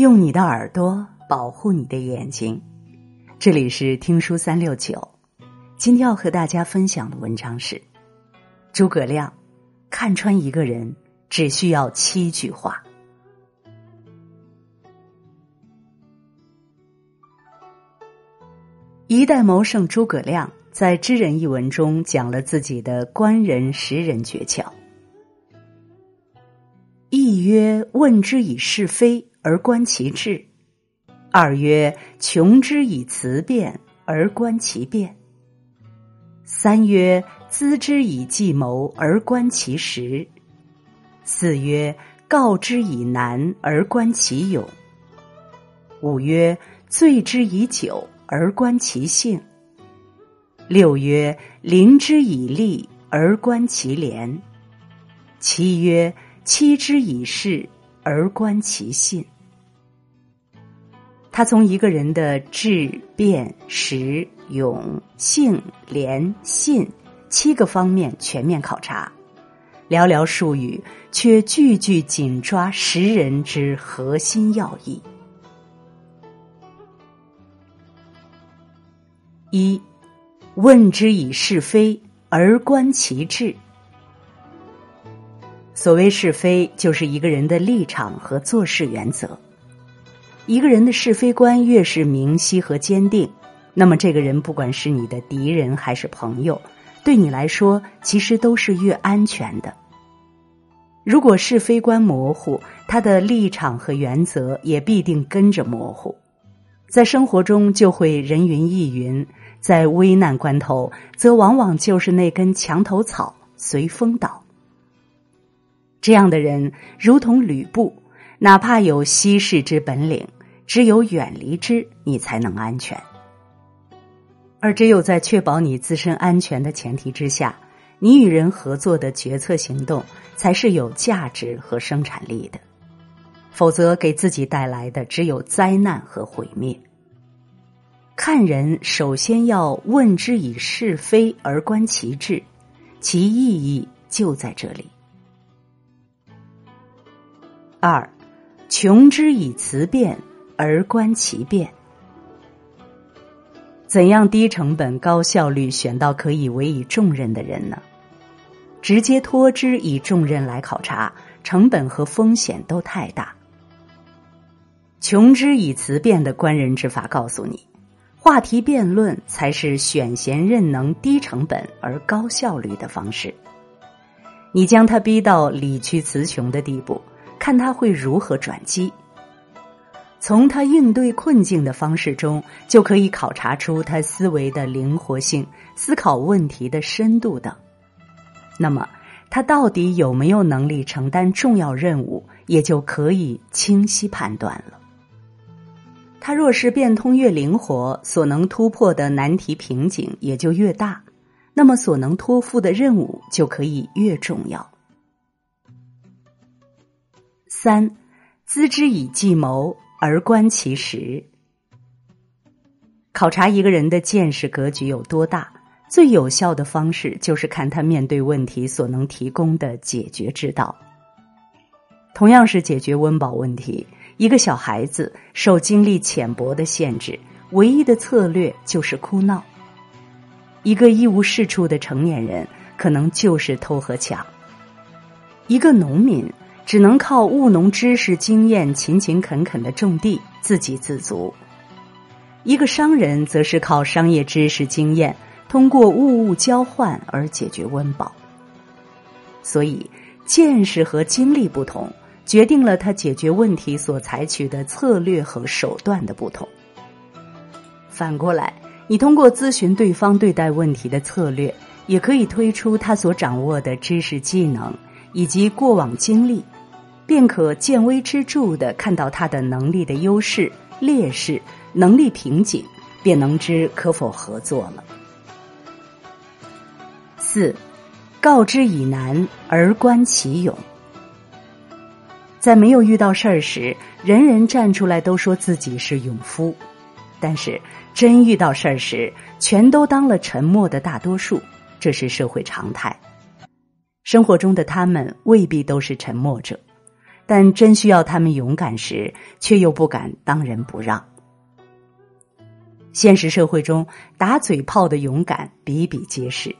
用你的耳朵保护你的眼睛。这里是听书三六九，今天要和大家分享的文章是：诸葛亮看穿一个人只需要七句话。一代谋圣诸葛亮在《知人》一文中讲了自己的观人识人诀窍。一曰问之以是非而观其志，二曰穷之以辞辩而观其辩，三曰咨之以计谋而观其实，四曰告之以难而观其勇，五曰醉之以酒而观其性，六曰临之以利而观其廉，七曰。欺之以事而观其信。他从一个人的智、辩、识、勇、性、廉、信七个方面全面考察，寥寥数语却句句紧抓识人之核心要义。一，问之以是非而观其志。所谓是非，就是一个人的立场和做事原则。一个人的是非观越是明晰和坚定，那么这个人不管是你的敌人还是朋友，对你来说其实都是越安全的。如果是非观模糊，他的立场和原则也必定跟着模糊，在生活中就会人云亦云，在危难关头，则往往就是那根墙头草，随风倒。这样的人如同吕布，哪怕有稀世之本领，只有远离之，你才能安全。而只有在确保你自身安全的前提之下，你与人合作的决策行动才是有价值和生产力的。否则，给自己带来的只有灾难和毁灭。看人首先要问之以是非而观其志，其意义就在这里。二，穷之以辞辩而观其变。怎样低成本高效率选到可以委以重任的人呢？直接托之以重任来考察，成本和风险都太大。穷之以辞辩的观人之法告诉你，话题辩论才是选贤任能、低成本而高效率的方式。你将他逼到理屈词穷的地步。看他会如何转机，从他应对困境的方式中，就可以考察出他思维的灵活性、思考问题的深度等。那么，他到底有没有能力承担重要任务，也就可以清晰判断了。他若是变通越灵活，所能突破的难题瓶颈也就越大，那么所能托付的任务就可以越重要。三，资之以计谋而观其实。考察一个人的见识格局有多大，最有效的方式就是看他面对问题所能提供的解决之道。同样是解决温饱问题，一个小孩子受经历浅薄的限制，唯一的策略就是哭闹；一个一无是处的成年人，可能就是偷和抢；一个农民。只能靠务农知识经验，勤勤恳恳的种地，自给自足；一个商人则是靠商业知识经验，通过物物交换而解决温饱。所以，见识和经历不同，决定了他解决问题所采取的策略和手段的不同。反过来，你通过咨询对方对待问题的策略，也可以推出他所掌握的知识技能以及过往经历。便可见微知著的看到他的能力的优势、劣势、能力瓶颈，便能知可否合作了。四，告之以难而观其勇。在没有遇到事儿时，人人站出来都说自己是勇夫，但是真遇到事儿时，全都当了沉默的大多数，这是社会常态。生活中的他们未必都是沉默者。但真需要他们勇敢时，却又不敢当仁不让。现实社会中，打嘴炮的勇敢比比皆是，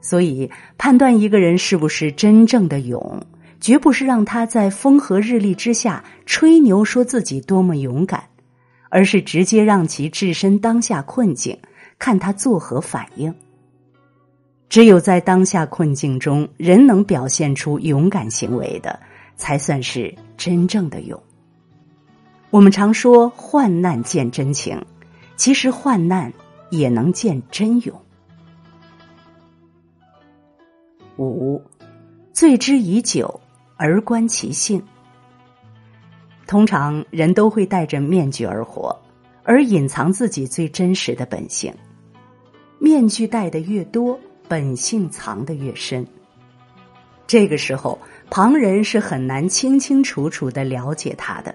所以判断一个人是不是真正的勇，绝不是让他在风和日丽之下吹牛说自己多么勇敢，而是直接让其置身当下困境，看他作何反应。只有在当下困境中，人能表现出勇敢行为的，才算是真正的勇。我们常说患难见真情，其实患难也能见真勇。五，醉之已久而观其性。通常人都会戴着面具而活，而隐藏自己最真实的本性。面具戴的越多。本性藏的越深，这个时候旁人是很难清清楚楚的了解他的。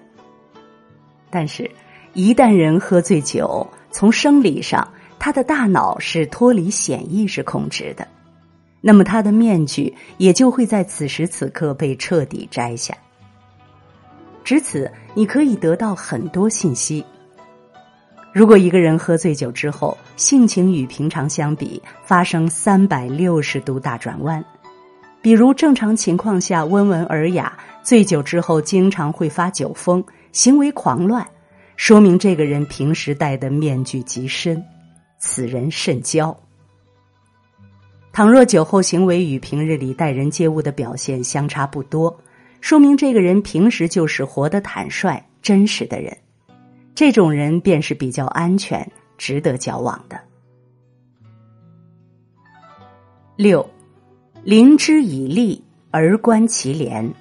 但是，一旦人喝醉酒，从生理上他的大脑是脱离显意识控制的，那么他的面具也就会在此时此刻被彻底摘下。至此，你可以得到很多信息。如果一个人喝醉酒之后，性情与平常相比发生三百六十度大转弯，比如正常情况下温文尔雅，醉酒之后经常会发酒疯，行为狂乱，说明这个人平时戴的面具极深，此人甚骄。倘若酒后行为与平日里待人接物的表现相差不多，说明这个人平时就是活得坦率、真实的人。这种人便是比较安全、值得交往的。六，临之以利而观其廉。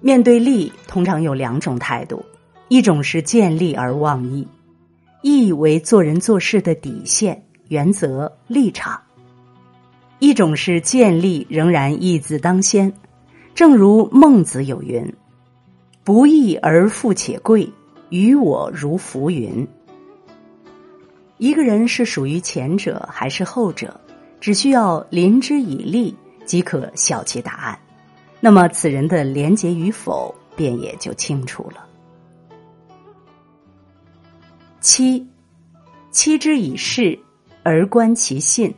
面对利，通常有两种态度：一种是见利而忘义，义为做人做事的底线、原则、立场；一种是见利仍然义字当先。正如孟子有云。不义而富且贵，于我如浮云。一个人是属于前者还是后者，只需要临之以利即可晓其答案。那么此人的廉洁与否，便也就清楚了。七，期之以事而观其信。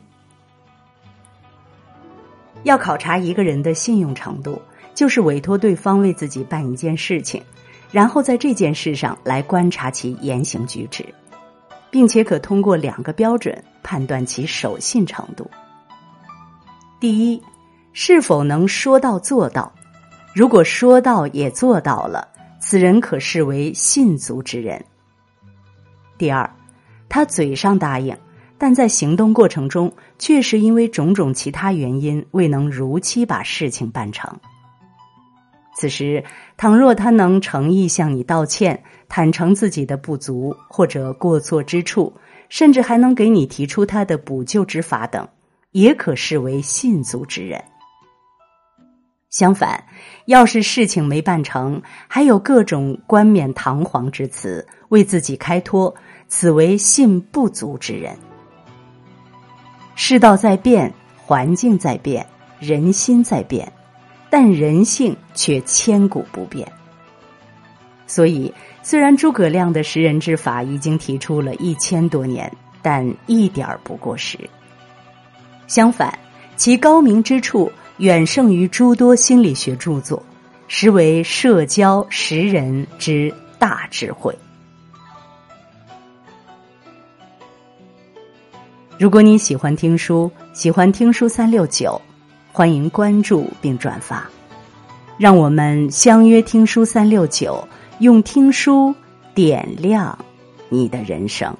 要考察一个人的信用程度。就是委托对方为自己办一件事情，然后在这件事上来观察其言行举止，并且可通过两个标准判断其守信程度。第一，是否能说到做到？如果说到也做到了，此人可视为信足之人。第二，他嘴上答应，但在行动过程中确实因为种种其他原因未能如期把事情办成。此时，倘若他能诚意向你道歉，坦诚自己的不足或者过错之处，甚至还能给你提出他的补救之法等，也可视为信足之人。相反，要是事情没办成，还有各种冠冕堂皇之词为自己开脱，此为信不足之人。世道在变，环境在变，人心在变。但人性却千古不变，所以虽然诸葛亮的识人之法已经提出了一千多年，但一点儿不过时。相反，其高明之处远胜于诸多心理学著作，实为社交识人之大智慧。如果你喜欢听书，喜欢听书三六九。欢迎关注并转发，让我们相约听书三六九，用听书点亮你的人生。